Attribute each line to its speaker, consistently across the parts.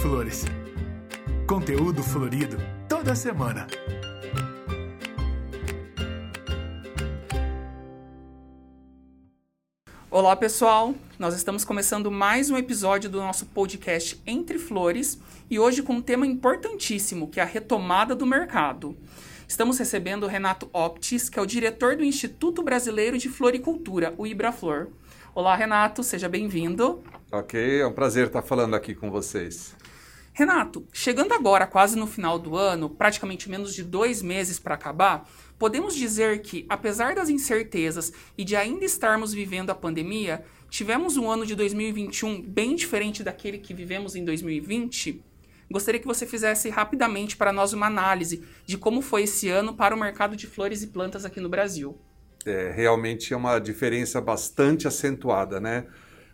Speaker 1: Flores. Conteúdo florido toda semana.
Speaker 2: Olá, pessoal! Nós estamos começando mais um episódio do nosso podcast Entre Flores e hoje com um tema importantíssimo, que é a retomada do mercado. Estamos recebendo o Renato Optis, que é o diretor do Instituto Brasileiro de Floricultura, o Ibraflor. Olá, Renato, seja bem-vindo.
Speaker 3: Ok, é um prazer estar falando aqui com vocês.
Speaker 2: Renato, chegando agora quase no final do ano, praticamente menos de dois meses para acabar, podemos dizer que, apesar das incertezas e de ainda estarmos vivendo a pandemia, tivemos um ano de 2021 bem diferente daquele que vivemos em 2020? Gostaria que você fizesse rapidamente para nós uma análise de como foi esse ano para o mercado de flores e plantas aqui no Brasil.
Speaker 3: É, realmente é uma diferença bastante acentuada, né?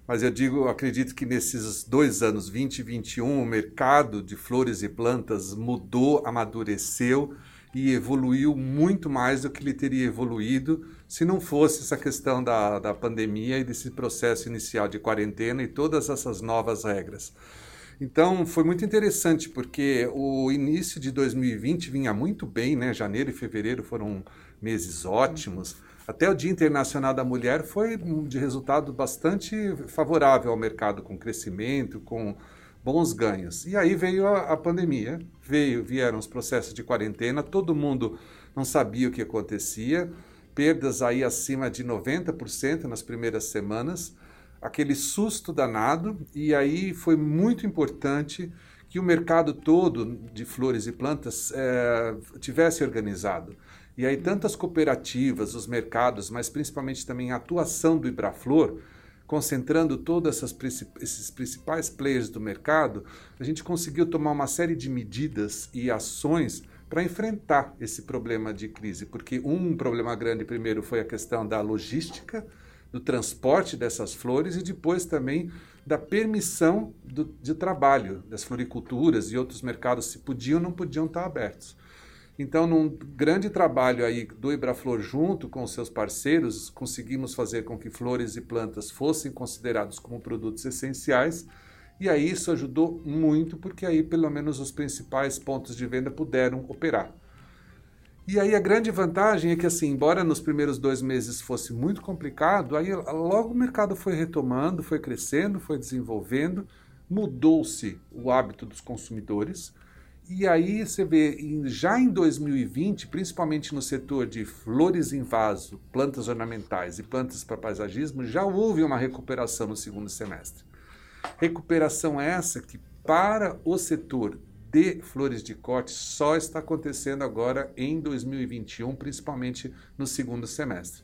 Speaker 3: Mas eu digo, acredito que nesses dois anos, 20 e 21, o mercado de flores e plantas mudou, amadureceu e evoluiu muito mais do que ele teria evoluído se não fosse essa questão da, da pandemia e desse processo inicial de quarentena e todas essas novas regras. Então foi muito interessante porque o início de 2020 vinha muito bem, né? Janeiro e fevereiro foram meses ótimos. Até o Dia Internacional da Mulher foi de resultado bastante favorável ao mercado, com crescimento, com bons ganhos. E aí veio a, a pandemia, veio, vieram os processos de quarentena, todo mundo não sabia o que acontecia, perdas aí acima de 90% nas primeiras semanas aquele susto danado, e aí foi muito importante que o mercado todo de flores e plantas é, tivesse organizado. E aí tantas cooperativas, os mercados, mas principalmente também a atuação do Ibraflor, concentrando todos esses principais players do mercado, a gente conseguiu tomar uma série de medidas e ações para enfrentar esse problema de crise, porque um problema grande primeiro foi a questão da logística, do transporte dessas flores e depois também da permissão do, de trabalho das floriculturas e outros mercados, se podiam ou não podiam estar abertos. Então, num grande trabalho aí do Ibraflor junto com seus parceiros, conseguimos fazer com que flores e plantas fossem considerados como produtos essenciais, e aí isso ajudou muito, porque aí pelo menos os principais pontos de venda puderam operar. E aí a grande vantagem é que, assim, embora nos primeiros dois meses fosse muito complicado, aí logo o mercado foi retomando, foi crescendo, foi desenvolvendo, mudou-se o hábito dos consumidores. E aí você vê, já em 2020, principalmente no setor de flores em vaso, plantas ornamentais e plantas para paisagismo, já houve uma recuperação no segundo semestre. Recuperação essa que, para o setor de flores de corte só está acontecendo agora em 2021, principalmente no segundo semestre.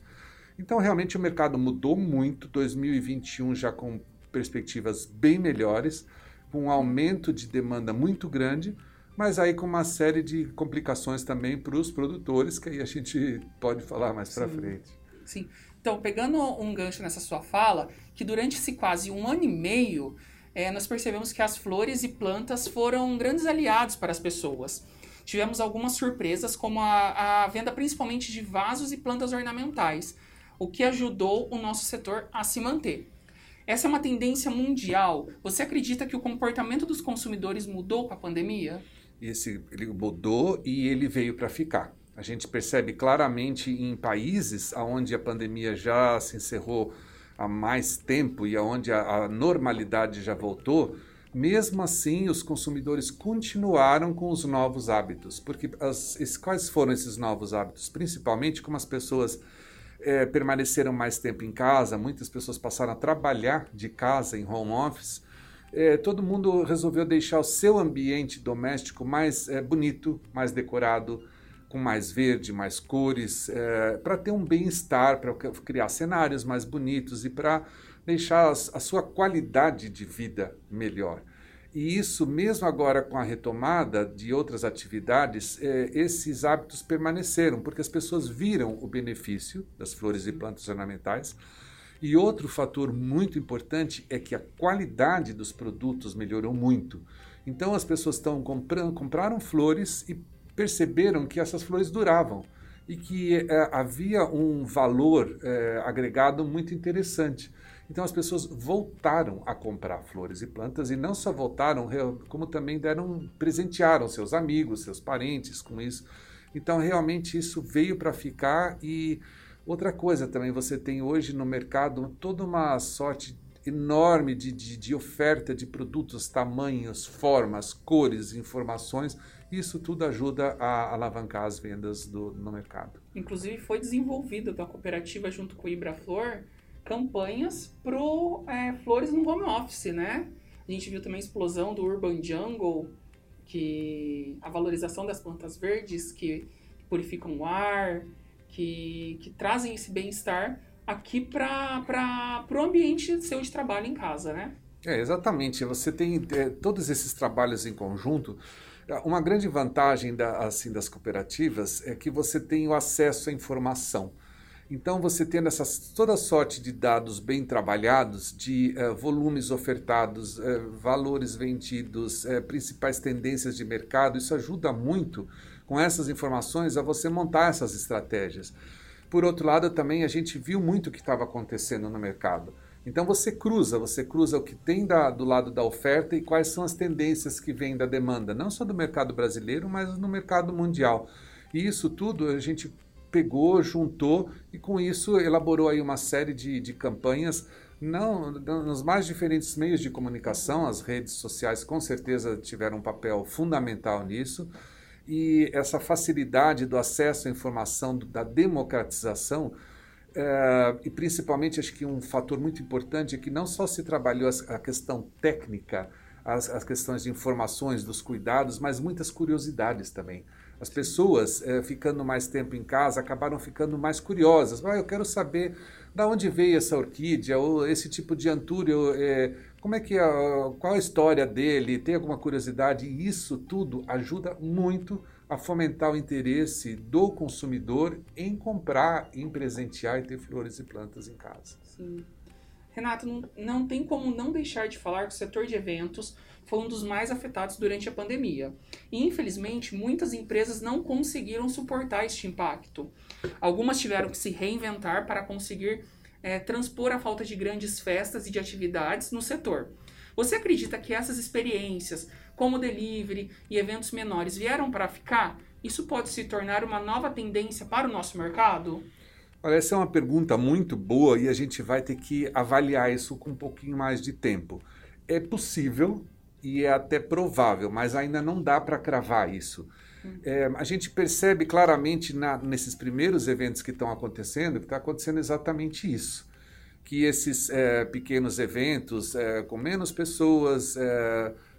Speaker 3: Então, realmente, o mercado mudou muito, 2021 já com perspectivas bem melhores, com um aumento de demanda muito grande, mas aí com uma série de complicações também para os produtores, que aí a gente pode falar mais para frente.
Speaker 2: Sim. Então, pegando um gancho nessa sua fala, que durante esse quase um ano e meio, é, nós percebemos que as flores e plantas foram grandes aliados para as pessoas. Tivemos algumas surpresas, como a, a venda principalmente de vasos e plantas ornamentais, o que ajudou o nosso setor a se manter. Essa é uma tendência mundial. Você acredita que o comportamento dos consumidores mudou com a pandemia?
Speaker 3: Esse, ele mudou e ele veio para ficar. A gente percebe claramente em países onde a pandemia já se encerrou há mais tempo e aonde a, a normalidade já voltou, mesmo assim os consumidores continuaram com os novos hábitos. Porque as, quais foram esses novos hábitos? Principalmente como as pessoas é, permaneceram mais tempo em casa, muitas pessoas passaram a trabalhar de casa em home office. É, todo mundo resolveu deixar o seu ambiente doméstico mais é, bonito, mais decorado, com mais verde, mais cores, é, para ter um bem-estar, para criar cenários mais bonitos e para deixar a, a sua qualidade de vida melhor. E isso, mesmo agora com a retomada de outras atividades, é, esses hábitos permaneceram, porque as pessoas viram o benefício das flores e plantas ornamentais. E outro fator muito importante é que a qualidade dos produtos melhorou muito. Então as pessoas estão comprando, compraram flores e perceberam que essas flores duravam e que é, havia um valor é, agregado muito interessante. Então as pessoas voltaram a comprar flores e plantas e não só voltaram, como também deram, presentearam seus amigos, seus parentes com isso. Então realmente isso veio para ficar e outra coisa também, você tem hoje no mercado toda uma sorte enorme de, de, de oferta de produtos, tamanhos, formas, cores, informações. Isso tudo ajuda a alavancar as vendas do, no mercado.
Speaker 2: Inclusive foi desenvolvida da cooperativa junto com o Ibraflor campanhas pro é, flores no home office, né? A gente viu também a explosão do Urban Jungle, que a valorização das plantas verdes que purificam o ar, que, que trazem esse bem-estar aqui para o ambiente seu de trabalho em casa, né?
Speaker 3: É, exatamente. Você tem é, todos esses trabalhos em conjunto. Uma grande vantagem da, assim, das cooperativas é que você tem o acesso à informação. Então, você tendo essa, toda sorte de dados bem trabalhados, de uh, volumes ofertados, uh, valores vendidos, principais tendências de mercado, isso ajuda muito com essas informações a você montar essas estratégias. Por outro lado, também a gente viu muito o que estava acontecendo no mercado. Então você cruza, você cruza o que tem da, do lado da oferta e quais são as tendências que vêm da demanda, não só do mercado brasileiro, mas no mercado mundial. E isso tudo a gente pegou, juntou e com isso elaborou aí uma série de, de campanhas não, nos mais diferentes meios de comunicação, as redes sociais com certeza tiveram um papel fundamental nisso, e essa facilidade do acesso à informação, da democratização, é, e principalmente acho que um fator muito importante é que não só se trabalhou a questão técnica, as, as questões de informações, dos cuidados, mas muitas curiosidades também. As pessoas, é, ficando mais tempo em casa, acabaram ficando mais curiosas. Ah, eu quero saber da onde veio essa orquídea, ou esse tipo de antúrio, é, como é que é, qual a história dele, tem alguma curiosidade? E isso tudo ajuda muito a fomentar o interesse do consumidor em comprar, em presentear e ter flores e plantas em casa.
Speaker 2: Sim. Renato, não, não tem como não deixar de falar que o setor de eventos foi um dos mais afetados durante a pandemia. E, infelizmente, muitas empresas não conseguiram suportar este impacto. Algumas tiveram que se reinventar para conseguir é, transpor a falta de grandes festas e de atividades no setor. Você acredita que essas experiências, como delivery e eventos menores, vieram para ficar? Isso pode se tornar uma nova tendência para o nosso mercado?
Speaker 3: Olha, essa é uma pergunta muito boa e a gente vai ter que avaliar isso com um pouquinho mais de tempo. É possível e é até provável, mas ainda não dá para cravar isso. Hum. É, a gente percebe claramente na, nesses primeiros eventos que estão acontecendo que está acontecendo exatamente isso. Que esses é, pequenos eventos é, com menos pessoas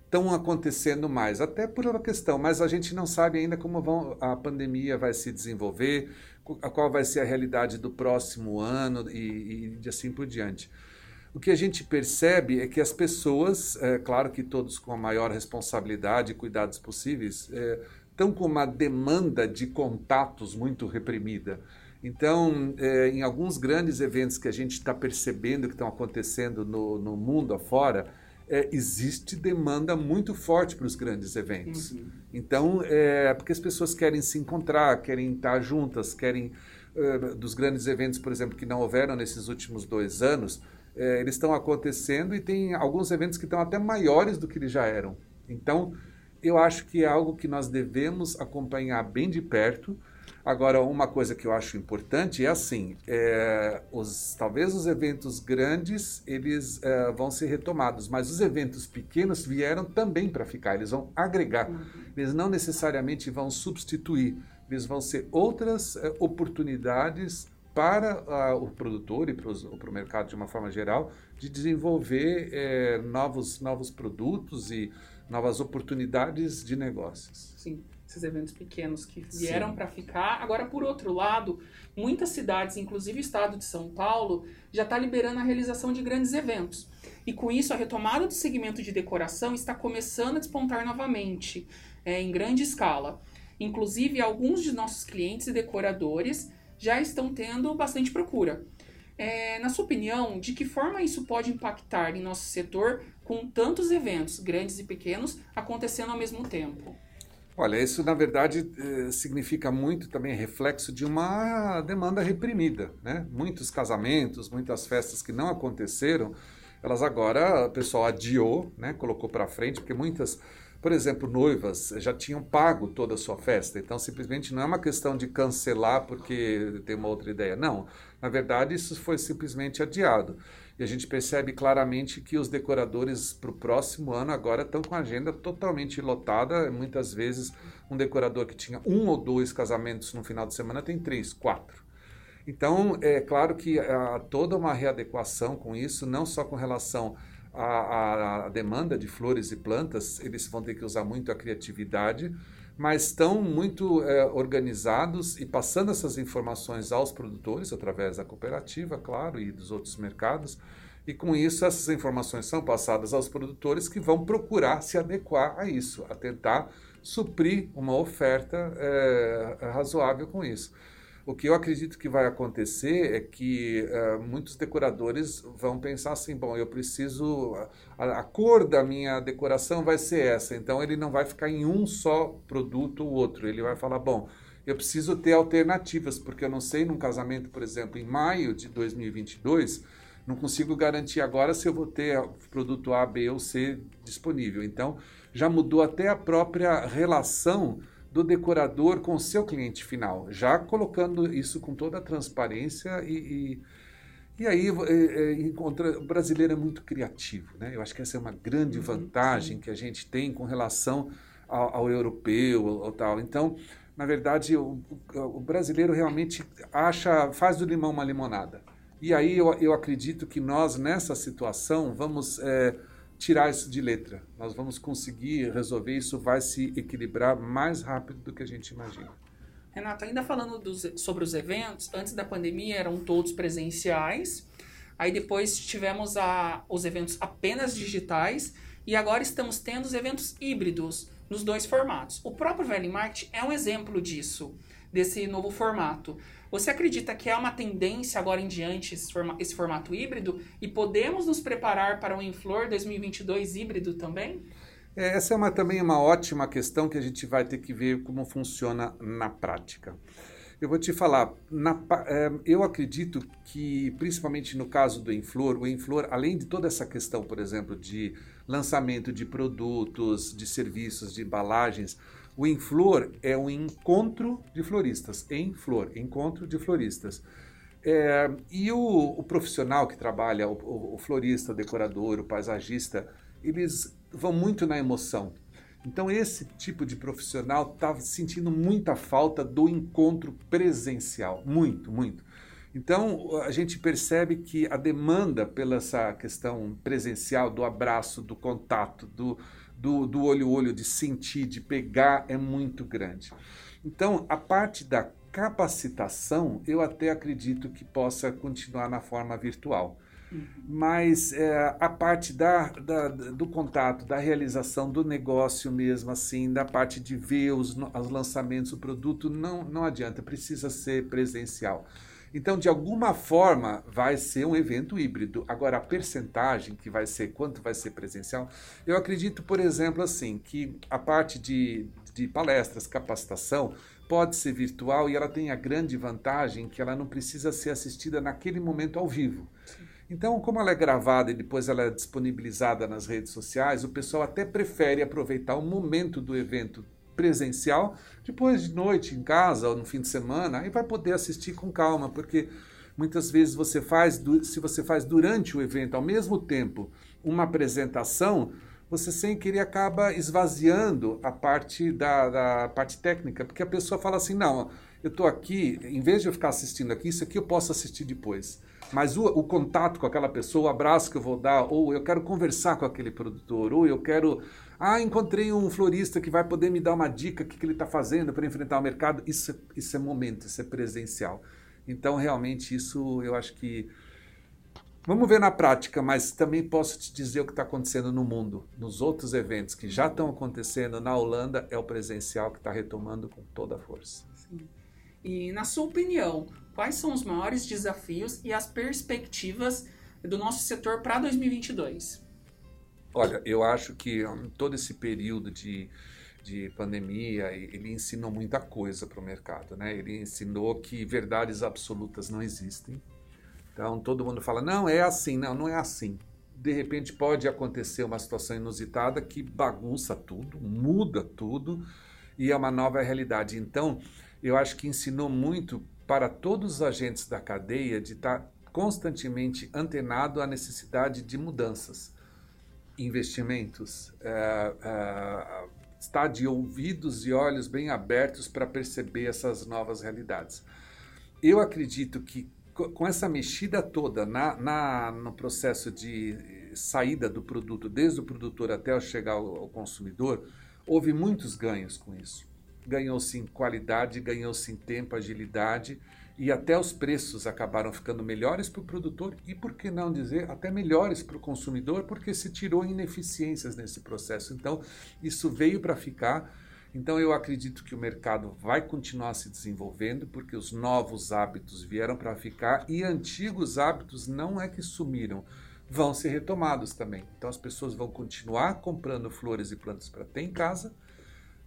Speaker 3: estão é, acontecendo mais, até por uma questão, mas a gente não sabe ainda como vão, a pandemia vai se desenvolver, a qual vai ser a realidade do próximo ano e, e assim por diante. O que a gente percebe é que as pessoas, é, claro que todos com a maior responsabilidade e cuidados possíveis, é, estão com uma demanda de contatos muito reprimida. Então, é, em alguns grandes eventos que a gente está percebendo que estão acontecendo no, no mundo afora, é, existe demanda muito forte para os grandes eventos. Uhum. Então, é porque as pessoas querem se encontrar, querem estar juntas, querem. É, dos grandes eventos, por exemplo, que não houveram nesses últimos dois anos, é, eles estão acontecendo e tem alguns eventos que estão até maiores do que eles já eram. Então, eu acho que é algo que nós devemos acompanhar bem de perto Agora, uma coisa que eu acho importante é assim, é, os, talvez os eventos grandes eles é, vão ser retomados, mas os eventos pequenos vieram também para ficar, eles vão agregar, uhum. eles não necessariamente vão substituir, eles vão ser outras é, oportunidades para o produtor e para o mercado de uma forma geral de desenvolver é, novos, novos produtos e novas oportunidades de negócios.
Speaker 2: Sim esses eventos pequenos que vieram para ficar. Agora, por outro lado, muitas cidades, inclusive o estado de São Paulo, já está liberando a realização de grandes eventos. E com isso, a retomada do segmento de decoração está começando a despontar novamente, é, em grande escala. Inclusive, alguns de nossos clientes e decoradores já estão tendo bastante procura. É, na sua opinião, de que forma isso pode impactar em nosso setor com tantos eventos, grandes e pequenos, acontecendo ao mesmo tempo?
Speaker 3: Olha, isso na verdade eh, significa muito também reflexo de uma demanda reprimida, né? Muitos casamentos, muitas festas que não aconteceram, elas agora o pessoal adiou, né? Colocou para frente, porque muitas, por exemplo, noivas já tinham pago toda a sua festa, então simplesmente não é uma questão de cancelar porque tem uma outra ideia, não. Na verdade, isso foi simplesmente adiado. E a gente percebe claramente que os decoradores para o próximo ano agora estão com a agenda totalmente lotada. Muitas vezes, um decorador que tinha um ou dois casamentos no final de semana tem três, quatro. Então, é claro que há toda uma readequação com isso, não só com relação à, à demanda de flores e plantas, eles vão ter que usar muito a criatividade, mas estão muito é, organizados e passando essas informações aos produtores, através da cooperativa, claro, e dos outros mercados. E com isso, essas informações são passadas aos produtores que vão procurar se adequar a isso, a tentar suprir uma oferta é, razoável com isso. O que eu acredito que vai acontecer é que uh, muitos decoradores vão pensar assim: bom, eu preciso. A, a, cor da minha decoração vai ser essa, então ele não vai ficar em um só produto ou outro. Ele vai falar: bom, eu preciso ter alternativas, porque eu não sei num casamento, por exemplo, em maio de 2022, não consigo garantir agora se eu vou ter produto A, B ou C disponível. Então, já mudou até a própria relação do decorador com o seu cliente final, já colocando isso com toda a transparência e, e, e aí é, é, encontra, o brasileiro é muito criativo, né? Eu acho que essa é uma grande uhum, vantagem que a gente tem com relação ao, ao europeu ou tal. Então, na verdade, o, o, brasileiro realmente acha, faz do limão uma limonada. E aí eu, eu acredito que nós, nessa situação, vamos é, tirar isso de letra. Nós vamos conseguir resolver isso, vai se equilibrar mais rápido do que a gente imagina.
Speaker 2: Renato, ainda falando dos, sobre os eventos, antes da pandemia eram todos presenciais, aí depois tivemos a, os eventos apenas digitais e agora estamos tendo os eventos híbridos nos dois formatos. O próprio Valley Market é um exemplo disso, desse novo formato. Você acredita que há uma tendência agora em diante esse, forma, esse formato híbrido e podemos nos preparar para o Inflor 2022 híbrido também?
Speaker 3: É, essa é uma, também uma ótima questão que a gente vai ter que ver como funciona na prática. Eu vou te falar, na, é, eu acredito que, principalmente no caso do Inflor, o Inflor, além de toda essa questão, por exemplo, de lançamento de produtos, de serviços, de embalagens, o Inflor é um encontro de floristas, em flor, encontro de floristas. É, e o, o, profissional que trabalha, o, o, florista, o decorador, o paisagista, eles vão muito na emoção. Então, esse tipo de profissional está sentindo muita falta do encontro presencial. Muito, muito. Então, a gente percebe que a demanda pela essa questão presencial, do abraço, do contato, do, do, do olho a olho, de sentir, de pegar, é muito grande. Então, a parte da capacitação, eu até acredito que possa continuar na forma virtual. Uhum. Mas é, a parte da, da, do contato, da realização do negócio mesmo, assim, da parte de ver os, os lançamentos do produto, não, não adianta, precisa ser presencial. Então, de alguma forma, vai ser um evento híbrido. Agora, a percentagem que vai ser, quanto vai ser presencial, eu acredito, por exemplo, assim, que a parte de, de palestras, capacitação, pode ser virtual e ela tem a grande vantagem que ela não precisa ser assistida naquele momento ao vivo. Então, como ela é gravada e depois ela é disponibilizada nas redes sociais, o pessoal até prefere aproveitar o momento do evento presencial, depois de noite em casa ou no fim de semana, aí vai poder assistir com calma, porque muitas vezes você faz, se você faz durante o evento, ao mesmo tempo, uma apresentação, você sem querer acaba esvaziando a parte da, da parte técnica, porque a pessoa fala assim, não, eu estou aqui, em vez de eu ficar assistindo aqui, isso aqui eu posso assistir depois. Mas o, o, contato com aquela pessoa, o abraço que eu vou dar, ou eu quero conversar com aquele produtor, ou eu quero ah, encontrei um florista que vai poder me dar uma dica, o que, que ele está fazendo para enfrentar o mercado. Isso, isso é momento, isso é presencial. Então, realmente, isso eu acho que. Vamos ver na prática, mas também posso te dizer o que está acontecendo no mundo. Nos outros eventos que já estão acontecendo na Holanda, é o presencial que está retomando com toda a força. Sim.
Speaker 2: E, na sua opinião, quais são os maiores desafios e as perspectivas do nosso setor para 2022?
Speaker 3: Olha, eu acho que todo esse período de de pandemia, ele ensinou muita coisa para o mercado, né? Ele ensinou que verdades absolutas não existem. Então todo mundo fala, não, é assim, não, não é assim. De repente pode acontecer uma situação inusitada que bagunça tudo, muda tudo e é uma nova realidade. Então eu acho que ensinou muito para todos os agentes da cadeia de estar constantemente antenado à necessidade de mudanças, investimentos, é, é, estar de ouvidos e olhos bem abertos para perceber essas novas realidades. Eu acredito que com essa mexida toda na, na, no processo de saída do produto, desde o produtor até chegar ao, ao consumidor, houve muitos ganhos com isso. Ganhou-se em qualidade, ganhou-se em tempo, agilidade e até os preços acabaram ficando melhores para o produtor e, por que não dizer, até melhores para o consumidor, porque se tirou ineficiências nesse processo. Então, isso veio para ficar. Então, eu acredito que o mercado vai continuar se desenvolvendo, porque os novos hábitos vieram para ficar e antigos hábitos não é que sumiram, vão ser retomados também. Então, as pessoas vão continuar comprando flores e plantas para ter em casa,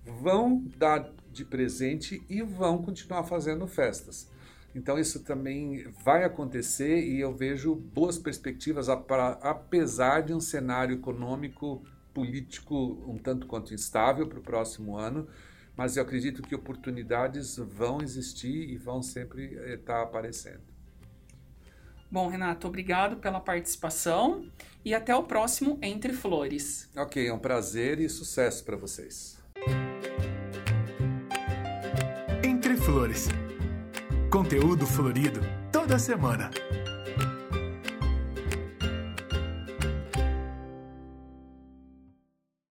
Speaker 3: vão dar de presente e vão continuar fazendo festas. Então isso também vai acontecer e eu vejo boas perspectivas apesar de um cenário econômico político um tanto quanto instável para o próximo ano, mas eu acredito que oportunidades vão existir e vão sempre estar aparecendo.
Speaker 2: Bom, Renato, obrigado pela participação e até o próximo Entre Flores.
Speaker 3: Ok, é um prazer e sucesso para vocês.
Speaker 1: Flores Conteúdo florido toda semana.